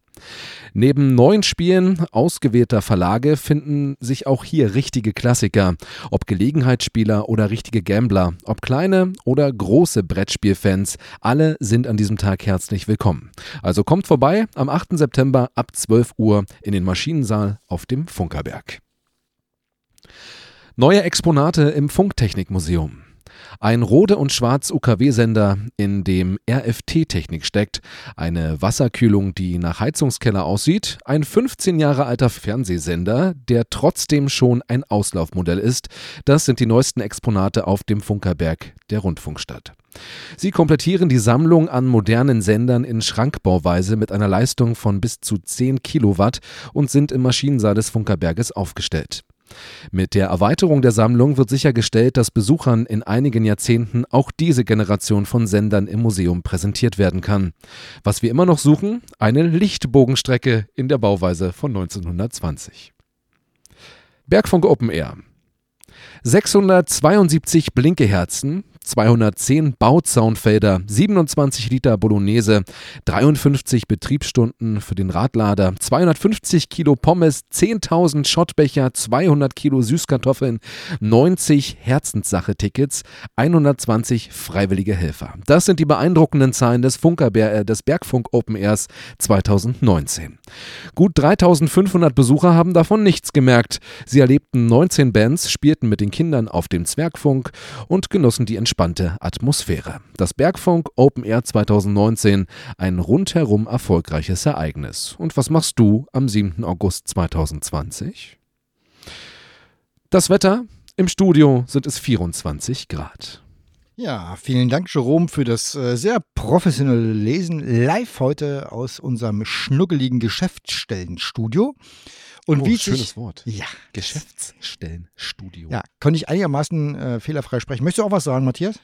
Neben neuen Spielen ausgewählter Verlage finden sich auch hier richtige Klassiker, ob Gelegenheitsspieler oder richtige Gambler, ob kleine oder große Brettspielfans, alle sind an diesem Tag herzlich willkommen. Also kommt vorbei am 8. September ab 12 Uhr in den Maschinensaal auf dem Funkerberg. Neue Exponate im Funktechnikmuseum. Ein Rode- und Schwarz-UKW-Sender, in dem RFT-Technik steckt, eine Wasserkühlung, die nach Heizungskeller aussieht, ein 15 Jahre alter Fernsehsender, der trotzdem schon ein Auslaufmodell ist. Das sind die neuesten Exponate auf dem Funkerberg der Rundfunkstadt. Sie komplettieren die Sammlung an modernen Sendern in Schrankbauweise mit einer Leistung von bis zu 10 Kilowatt und sind im Maschinensaal des Funkerberges aufgestellt. Mit der Erweiterung der Sammlung wird sichergestellt, dass Besuchern in einigen Jahrzehnten auch diese Generation von Sendern im Museum präsentiert werden kann. Was wir immer noch suchen, eine Lichtbogenstrecke in der Bauweise von 1920. Bergfunk Open Air. 672 Blinkeherzen, 210 Bauzaunfelder, 27 Liter Bolognese, 53 Betriebsstunden für den Radlader, 250 Kilo Pommes, 10.000 Schottbecher, 200 Kilo Süßkartoffeln, 90 Herzenssache-Tickets, 120 freiwillige Helfer. Das sind die beeindruckenden Zahlen des Funkerbär, äh, des Bergfunk Open Airs 2019. Gut 3500 Besucher haben davon nichts gemerkt. Sie erlebten 19 Bands, spielten mit den Kindern auf dem Zwergfunk und genossen die entspannte Atmosphäre. Das Bergfunk Open Air 2019, ein rundherum erfolgreiches Ereignis. Und was machst du am 7. August 2020? Das Wetter im Studio sind es 24 Grad. Ja, vielen Dank, Jerome, für das äh, sehr professionelle Lesen live heute aus unserem schnuckeligen Geschäftsstellenstudio. Und oh, wie schönes sich, Wort. Ja. Geschäftsstellenstudio. Ja, konnte ich einigermaßen äh, fehlerfrei sprechen. Möchtest du auch was sagen, Matthias?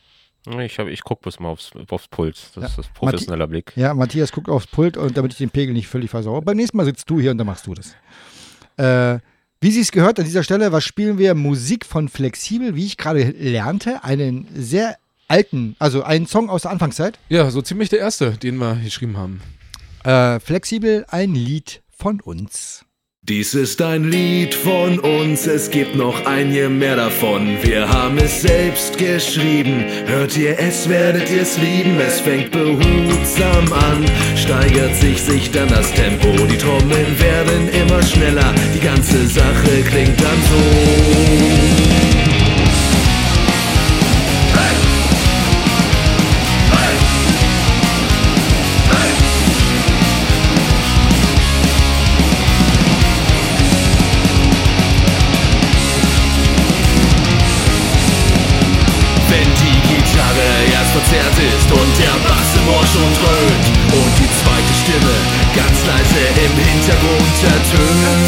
Ich, hab- ich gucke bloß mal aufs, aufs Puls. Das Ja. ist das professioneller Blick. Ja, Matthias guckt aufs Pult und damit ich den Pegel nicht völlig versauere. Beim nächsten Mal sitzt du hier und dann machst du das. Äh, wie Sie es gehört an dieser Stelle, was spielen wir? Musik von Flexibel, wie ich gerade lernte, einen sehr alten, also einen Song aus der Anfangszeit. Ja, so ziemlich der erste, den wir geschrieben haben. Äh, Flexibel, ein Lied von uns. Dies ist ein Lied von uns, es gibt noch ein je mehr davon. Wir haben es selbst geschrieben, hört ihr es, werdet ihr es lieben. Es fängt behutsam an, steigert sich, sich dann das Tempo. Die Trommeln werden immer schneller, die ganze Sache klingt dann so. Hintergrund ertönt.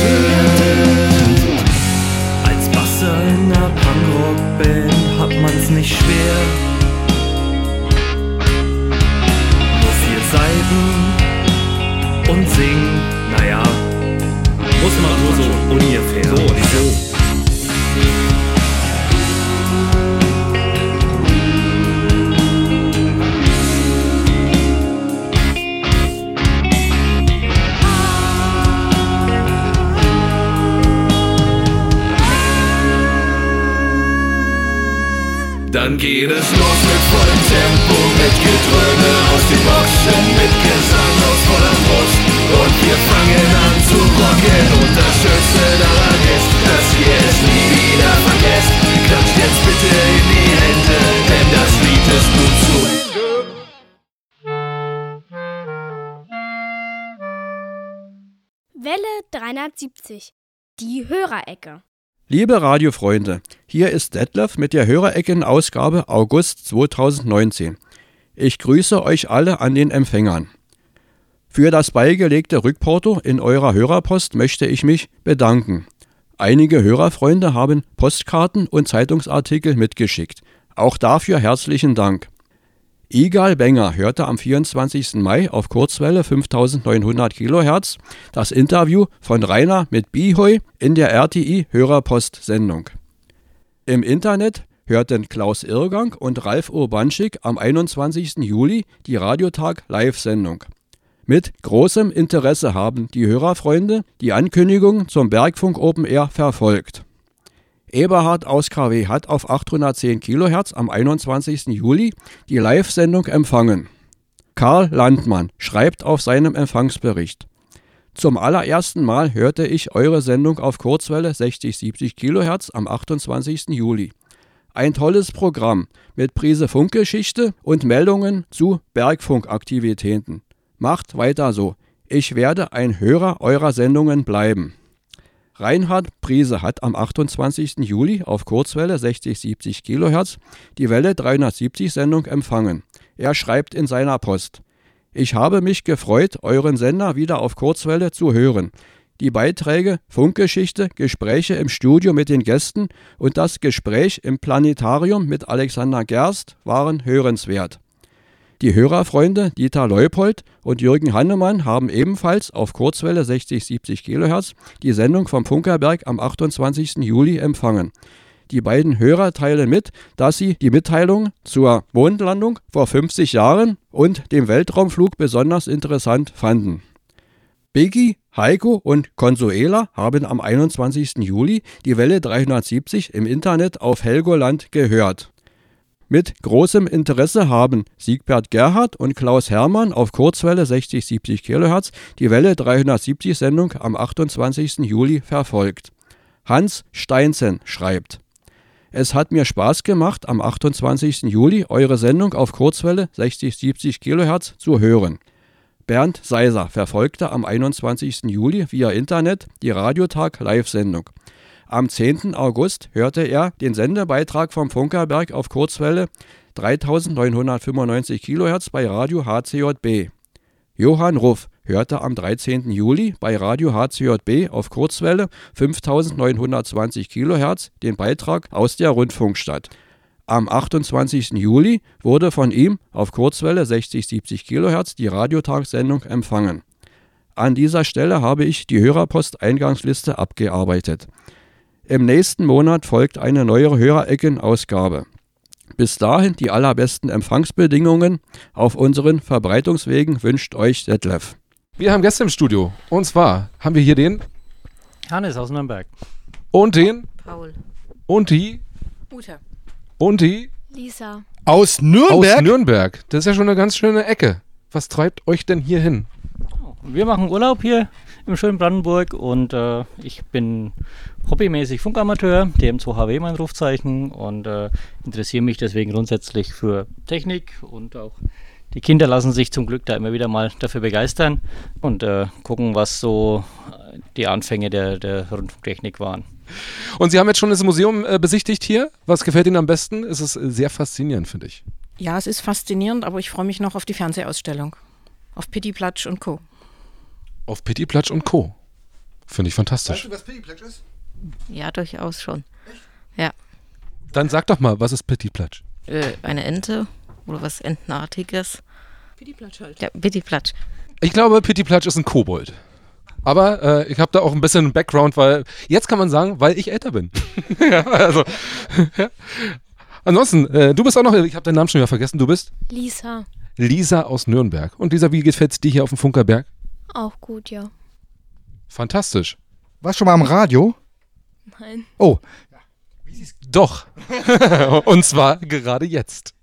Hörerecke. Liebe Radiofreunde, hier ist Detlef mit der Hörerecken-Ausgabe August 2019. Ich grüße euch alle an den Empfängern. Für das beigelegte Rückporto in eurer Hörerpost möchte ich mich bedanken. Einige Hörerfreunde haben Postkarten und Zeitungsartikel mitgeschickt. Auch dafür herzlichen Dank. Igal Benger hörte am 24. Mai auf Kurzwelle 5900 kHz das Interview von Rainer mit Bihoy in der RTI Hörerpost-Sendung. Im Internet hörten Klaus Irrgang und Ralf Urbanschik am 21. Juli die Radiotag Live-Sendung. Mit großem Interesse haben die Hörerfreunde die Ankündigung zum Bergfunk Open Air verfolgt. Eberhard aus KW hat auf 810 kHz am 21. Juli die Live-Sendung empfangen. Karl Landmann schreibt auf seinem Empfangsbericht. Zum allerersten Mal hörte ich eure Sendung auf Kurzwelle 60-70 kHz am 28. Juli. Ein tolles Programm mit Prise Funkgeschichte und Meldungen zu Bergfunkaktivitäten. Macht weiter so. Ich werde ein Hörer eurer Sendungen bleiben. Reinhard Priese hat am 28. Juli auf Kurzwelle 60-70 kHz die Welle 370 Sendung empfangen. Er schreibt in seiner Post: Ich habe mich gefreut, euren Sender wieder auf Kurzwelle zu hören. Die Beiträge Funkgeschichte, Gespräche im Studio mit den Gästen und das Gespräch im Planetarium mit Alexander Gerst waren hörenswert. Die Hörerfreunde Dieter Leupold und Jürgen Hannemann haben ebenfalls auf Kurzwelle 60-70 kHz die Sendung vom Funkerberg am 28. Juli empfangen. Die beiden Hörer teilen mit, dass sie die Mitteilung zur Mondlandung vor 50 Jahren und dem Weltraumflug besonders interessant fanden. Biggie, Heiko und Consuela haben am 21. Juli die Welle 370 im Internet auf Helgoland gehört. Mit großem Interesse haben Siegbert Gerhard und Klaus Hermann auf Kurzwelle 60-70 kHz die Welle 370 Sendung am 28. Juli verfolgt. Hans Steinzen schreibt: Es hat mir Spaß gemacht, am 28. Juli eure Sendung auf Kurzwelle 60-70 kHz zu hören. Bernd Seiser verfolgte am 21. Juli via Internet die Radiotag Live-Sendung. Am 10. August hörte er den Sendebeitrag vom Funkerberg auf Kurzwelle 3995 kHz bei Radio HCJB. Johann Ruff hörte am 13. Juli bei Radio HCJB auf Kurzwelle 5920 kHz den Beitrag aus der Rundfunkstadt. Am 28. Juli wurde von ihm auf Kurzwelle 60-70 kHz die Radiotagssendung empfangen. An dieser Stelle habe ich die Hörerpost-Eingangsliste abgearbeitet. Im nächsten Monat folgt eine neue Hörerecken-Ausgabe. Bis dahin die allerbesten Empfangsbedingungen auf unseren Verbreitungswegen wünscht euch Detlef. Wir haben Gäste im Studio. Und zwar haben wir hier den Hannes aus Nürnberg. und den Paul. und die Ute. und die Lisa. Aus Nürnberg? aus Nürnberg. Das ist ja schon eine ganz schöne Ecke. Was treibt euch denn hier hin? Wir machen Urlaub hier im schönen Brandenburg und äh, ich bin hobbymäßig Funkamateur, DM2HW mein Rufzeichen und äh, interessiere mich deswegen grundsätzlich für Technik und auch die Kinder lassen sich zum Glück da immer wieder mal dafür begeistern und äh, gucken, was so die Anfänge der, der Rundfunktechnik waren. Und Sie haben jetzt schon das Museum äh, besichtigt hier. Was gefällt Ihnen am besten? Es ist äh, sehr faszinierend, finde ich. Ja, es ist faszinierend, aber ich freue mich noch auf die Fernsehausstellung. Auf Pitti Platsch und Co. Auf Pitti Platsch und Co. Finde ich fantastisch. was Pittiplatsch ist? Ja, durchaus schon. Ja. Dann sag doch mal, was ist Pitti Platsch? Äh, eine Ente oder was Entenartiges. Pitti Platsch halt. Ja, Pitti Platsch. Ich glaube, Pitti Platsch ist ein Kobold. Aber äh, ich habe da auch ein bisschen Background, weil jetzt kann man sagen, weil ich älter bin. ja, also, ja. Ansonsten, äh, du bist auch noch, ich habe deinen Namen schon wieder vergessen, du bist Lisa. Lisa aus Nürnberg. Und Lisa, wie gefällt es dir hier auf dem Funkerberg? Auch gut, ja. Fantastisch. Warst du schon mal am Radio? Nein. Oh, Doch. Und zwar gerade jetzt.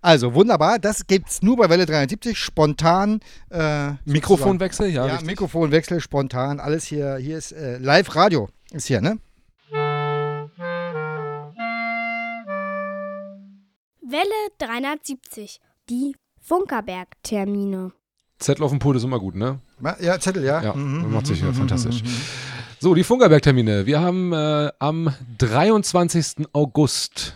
also wunderbar. Das gibt's nur bei Welle 370. Spontan. Äh, Mikrofonwechsel, ja, Ja, richtig. Mikrofonwechsel, spontan. Alles hier. Hier ist äh, Live-Radio. Ist hier, ne? Welle 370. Die Funkerberg-Termine. Zettel auf dem Pult ist immer gut, ne? Ja, Zettel, ja. Ja, Mhm, macht sich mhm, ja mhm, fantastisch. mhm. So, die Funkerberg-Termine. Wir haben äh, am 23. August.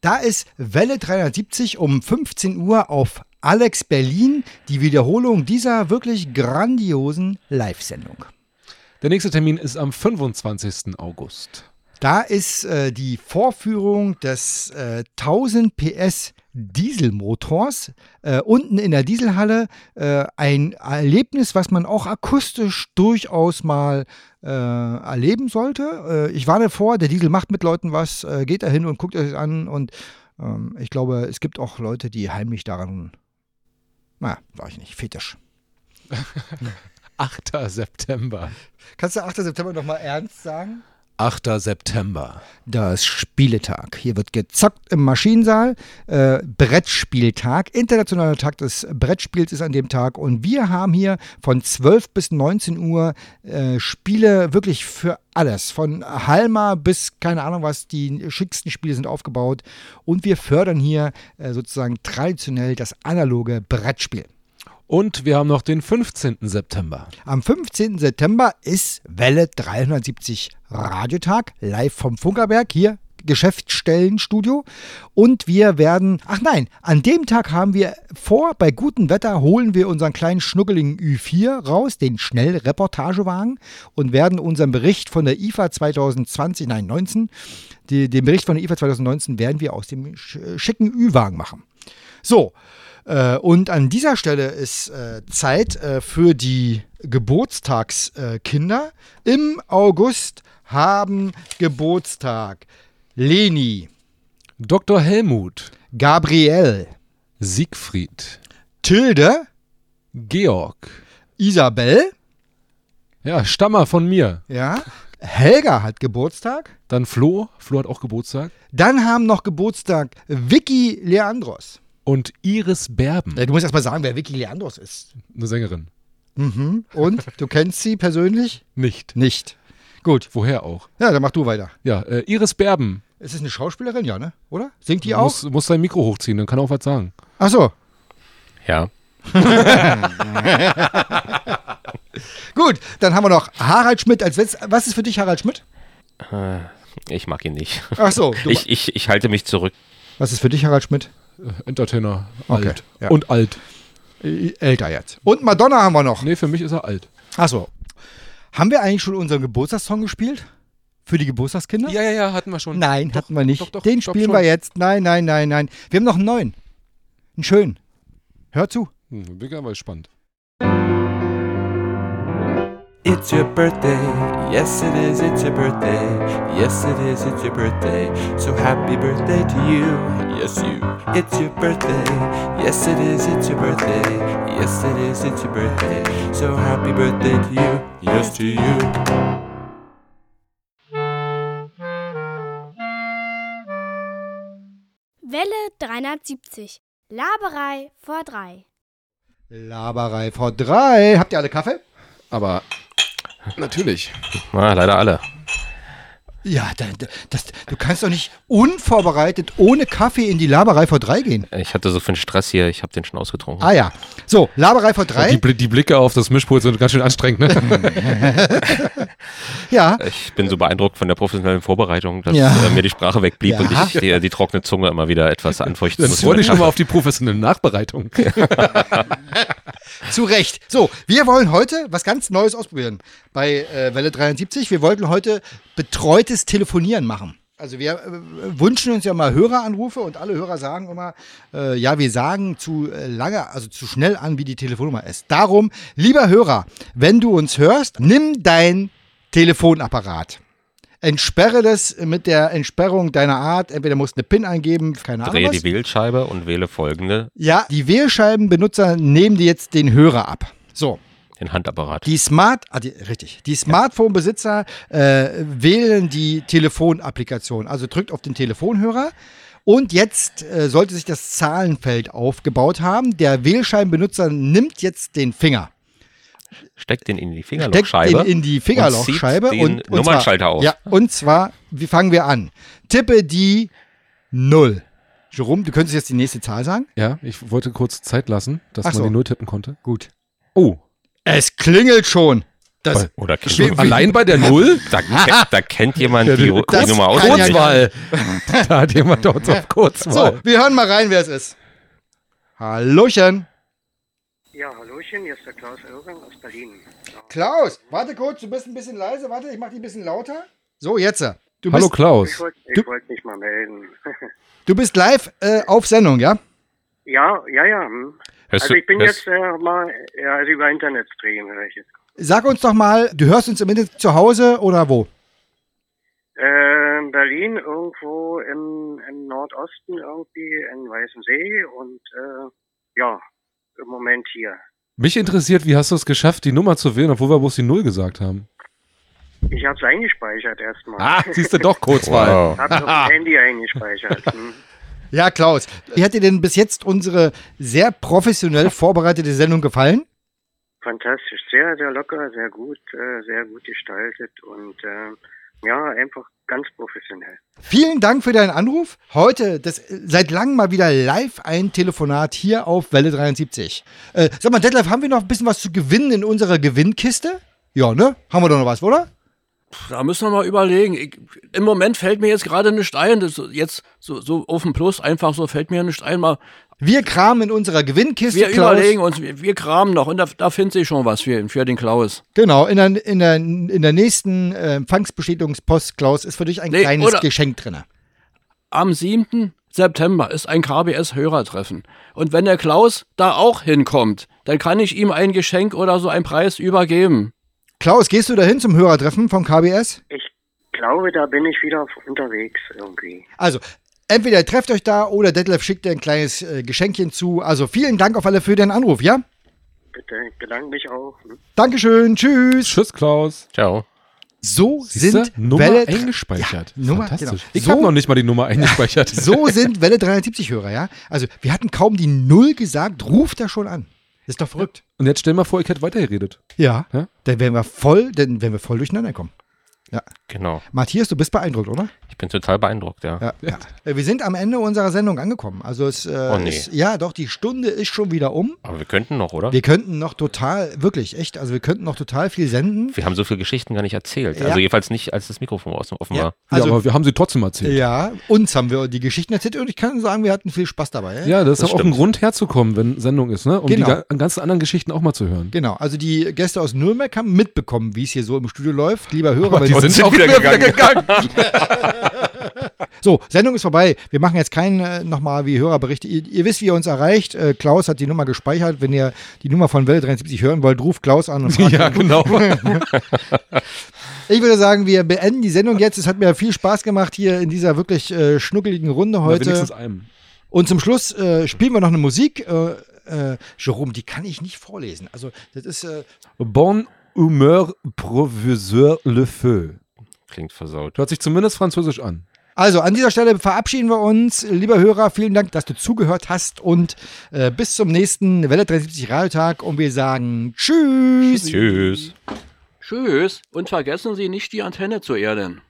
Da ist Welle 370 um 15 Uhr auf Alex Berlin die Wiederholung dieser wirklich grandiosen Live-Sendung. Der nächste Termin ist am 25. August. Da ist äh, die Vorführung des äh, 1000 PS Dieselmotors äh, unten in der Dieselhalle. Äh, ein Erlebnis, was man auch akustisch durchaus mal äh, erleben sollte. Äh, ich warne vor, der Diesel macht mit Leuten was, äh, geht da hin und guckt euch an. Und ähm, ich glaube, es gibt auch Leute, die heimlich daran, naja, sag ich nicht, fetisch. 8. September. Kannst du 8. September nochmal ernst sagen? 8. September. Da ist Spieletag. Hier wird gezockt im Maschinensaal. Äh, Brettspieltag. Internationaler Tag des Brettspiels ist an dem Tag. Und wir haben hier von 12 bis 19 Uhr äh, Spiele wirklich für alles. Von Halma bis keine Ahnung was. Die schicksten Spiele sind aufgebaut. Und wir fördern hier äh, sozusagen traditionell das analoge Brettspiel. Und wir haben noch den 15. September. Am 15. September ist Welle 370 Radiotag, live vom Funkerberg, hier Geschäftsstellenstudio. Und wir werden, ach nein, an dem Tag haben wir vor, bei gutem Wetter holen wir unseren kleinen schnuckeligen Ü4 raus, den Schnellreportagewagen, und werden unseren Bericht von der IFA 2020, nein, 19, die, den Bericht von der IFA 2019 werden wir aus dem sch- schicken Ü-Wagen machen. So, äh, und an dieser Stelle ist äh, Zeit äh, für die Geburtstagskinder. Im August haben Geburtstag Leni, Dr. Helmut, Gabriel, Siegfried, Tilde, Georg, Isabel, ja, Stammer von mir. ja, Helga hat Geburtstag. Dann Flo, Flo hat auch Geburtstag. Dann haben noch Geburtstag Vicky Leandros. Und Iris Berben, du musst erst mal sagen, wer Vicky Leandros ist. eine Sängerin. Mhm. Und du kennst sie persönlich? Nicht. Nicht. Gut. Woher auch? Ja, dann mach du weiter. Ja, äh, Iris Berben. Ist es eine Schauspielerin? Ja, ne? Oder? Singt die auch? Muss, muss sein Mikro hochziehen, dann kann er auch was sagen. Ach so. Ja. Gut, dann haben wir noch Harald Schmidt als letztes. Was ist für dich Harald Schmidt? Äh, Ich mag ihn nicht. Ach so, du- Ich, ich, ich halte mich zurück. Was ist für dich Harald Schmidt? Entertainer, Okay, alt. ja. Und alt. Älter jetzt. Und Madonna haben wir noch. Nee, für mich ist er alt. Ach so. Haben wir eigentlich schon unseren Geburtstagssong gespielt? Für die Geburtstagskinder? Ja, ja, ja, hatten wir schon. Nein, hatten wir nicht. doch, doch, Den spielen schon. wir jetzt. Nein, nein, nein, nein. Wir haben noch einen neuen. Einen schönen. Hör zu. Hm, bin mal gespannt. It's your birthday, yes it is, it's your birthday, yes it is, it's your birthday, so happy birthday to you, yes you. It's your birthday, yes it is, it's your birthday, yes it is, it's your birthday, so happy birthday to you, yes to you. Welle 370. Laberei vor drei. Laberei vor drei. Habt ihr alle Kaffee? Aber natürlich. Na, leider alle. Ja, da, da, das, du kannst doch nicht unvorbereitet ohne Kaffee in die Laberei vor drei gehen. Ich hatte so viel Stress hier, ich habe den schon ausgetrunken. Ah ja. So, Laberei vor drei. Die, die Blicke auf das Mischpult sind ganz schön anstrengend, ne? ja. Ich bin so beeindruckt von der professionellen Vorbereitung, dass Ja. äh, mir die Sprache wegblieb Ja. und ich die, die trockene Zunge immer wieder etwas anfeuchten Dann muss. freue dich schon mal auf die professionelle Nachbereitung. Zu Recht. So, wir wollen heute was ganz Neues ausprobieren bei äh, Welle 73. Wir wollten heute betreutes Telefonieren machen. Also wir äh, wünschen uns ja mal Höreranrufe und alle Hörer sagen immer, äh, ja, wir sagen zu äh, lange, also zu schnell an, wie die Telefonnummer ist. Darum, lieber Hörer, wenn du uns hörst, nimm dein Telefonapparat. Entsperre das mit der Entsperrung deiner Art. Entweder musst du eine PIN eingeben, keine Ahnung Drehe was. die Wählscheibe und wähle folgende, Ja, die Wählscheibenbenutzer nehmen dir jetzt den Hörer ab. So. Den Handapparat. Die Smart, ah, die, richtig, die Smartphone-Besitzer äh, wählen die Telefonapplikation. Also drückt auf den Telefonhörer. Und jetzt äh, sollte sich das Zahlenfeld aufgebaut haben. Der Wählscheibenbenutzer nimmt jetzt den Finger. Steckt den in die Steckt Fingerlochscheibe. den in die Fingerlochscheibe und, zieht den und, und Nummernschalter zwar, auf. Ja, und zwar, wie fangen wir an? Tippe die 0. Jerome, du könntest jetzt die nächste Zahl sagen? Ja, ich wollte kurz Zeit lassen, dass Ach man so. die Null tippen konnte. Gut. Oh, Es klingelt schon. Das, Oder Wie- Allein bei der Null? Da, ke- da kennt jemand die, die Nummer ja- Kurzwahl. da hat jemand dort auf Kurzwahl. so, wir hören mal rein, wer es ist. Hallochen. Ja, Hallöchen, hier ist der Klaus Irring aus Berlin. Klaus, warte kurz, du bist ein bisschen leise. Warte, ich mach dich ein bisschen lauter. So, jetzt. Du Hallo bist, Klaus. Ich wollte wollt mich mal melden. Du bist live äh, auf Sendung, ja? ja, ja, ja. hm. Also du- ich bin jetzt äh, mal, ja, also über ich jetzt. Sag uns doch mal, du hörst uns im Internet zu Hause oder wo? Äh, in Berlin irgendwo im, im Nordosten irgendwie in Weißem See und äh, ja, im Moment hier. Mich interessiert, wie hast du es geschafft, die Nummer zu wählen, obwohl wir bloß die Null gesagt haben? Ich habe es eingespeichert erstmal. Ah, siehst du doch Kurzwahl. Wow. Hab auf dem Handy eingespeichert. Hm. Ja, Klaus. Wie hat dir denn bis jetzt unsere sehr professionell vorbereitete Sendung gefallen? Fantastisch, sehr, sehr locker, sehr gut, äh, sehr gut gestaltet und äh, ja, einfach ganz professionell. Vielen Dank für deinen Anruf. Heute, das seit langem mal wieder live ein Telefonat hier auf Welle 73. Äh, sag mal, Detlef, haben wir noch ein bisschen was zu gewinnen in unserer Gewinnkiste? Ja, ne? Haben wir doch noch was, oder? Da müssen wir mal überlegen. Ich, Im Moment fällt mir jetzt gerade nicht ein. Das jetzt so, so auf dem Plus einfach so fällt mir nicht ein. Mal, Wir kramen in unserer Gewinnkiste, wir Klaus. überlegen uns, wir, wir kramen noch und da, da findet sich schon was für, für den Klaus. Genau, in der, in der, in der nächsten äh, Empfangsbestätigungspost, Klaus, ist für dich ein Nee, kleines Geschenk drin. Am 7. September ist ein KBS-Hörertreffen. Und wenn der Klaus da auch hinkommt, dann kann ich ihm ein Geschenk oder so einen Preis übergeben. Klaus, gehst du dahin zum Hörertreffen vom KBS? Ich glaube, da bin ich wieder unterwegs irgendwie. Also, entweder ihr trefft euch da oder Detlef schickt dir ein kleines äh, Geschenkchen zu. Also, vielen Dank auf alle für den Anruf, ja? Bitte, ich bedanke mich auch. Hm. Dankeschön, tschüss. Tschüss, Klaus. Ciao. So Siehste? sind Nummer Welle eingespeichert. Ja, Nummer, Fantastisch. genau. Ich So- habe noch nicht mal die Nummer eingespeichert. So sind Welle 370-Hörer, ja? Also, wir hatten kaum die Null gesagt, ruft er schon an. Ist doch verrückt. Und jetzt stell mal vor, ich hätte weitergeredet. Ja. Ja? Dann wären wir voll, dann wären wir voll durcheinander kommen. Ja. Genau. Matthias, du bist beeindruckt, oder? Ich bin total beeindruckt, ja. Ja, ja. Äh, Wir sind am Ende unserer Sendung angekommen. Also es, äh, Oh, nee. es, ja, doch, die Stunde ist schon wieder um. Aber wir könnten noch, oder? Wir könnten noch total, wirklich, echt, also wir könnten noch total viel senden. Wir haben so viele Geschichten gar nicht erzählt. Ja. Also jedenfalls nicht, als das Mikrofon offen war. Also- ja, aber wir haben sie trotzdem erzählt. Ja, uns haben wir die Geschichten erzählt und ich kann sagen, wir hatten viel Spaß dabei. Ja, das ist Das auch ein stimmt. Grund herzukommen, wenn Sendung ist, ne? Um Genau. die ga- ganzen anderen Geschichten auch mal zu hören. Genau, also die Gäste aus Nürnberg haben mitbekommen, wie es hier so im Studio läuft. Lieber Hörer, Aber die sind auch wieder gegangen. So, Sendung ist vorbei. Wir machen jetzt keinen äh, nochmal wie Hörerberichte. Ihr, ihr wisst, wie ihr uns erreicht. Äh, Klaus hat die Nummer gespeichert. Wenn ihr die Nummer von Welle 73 hören wollt, ruft Klaus an und fragt Ja, ihn. genau. Ich würde sagen, wir beenden die Sendung jetzt. Es hat mir viel Spaß gemacht hier in dieser wirklich äh, schnuckeligen Runde Na, heute. wenigstens einem. Und zum Schluss äh, spielen wir noch eine Musik. Äh, äh, Jerome, die kann ich nicht vorlesen. Also, das ist. Äh, Bonne humeur, professeur le feu. Klingt versaut. Hört sich zumindest französisch an. Also an dieser Stelle verabschieden wir uns. Lieber Hörer, vielen Dank, dass du zugehört hast und äh, bis zum nächsten Welle 73 Radiotag und wir sagen Tschüss. Tschüss. Tschüss. Und vergessen Sie nicht die Antenne zu erden.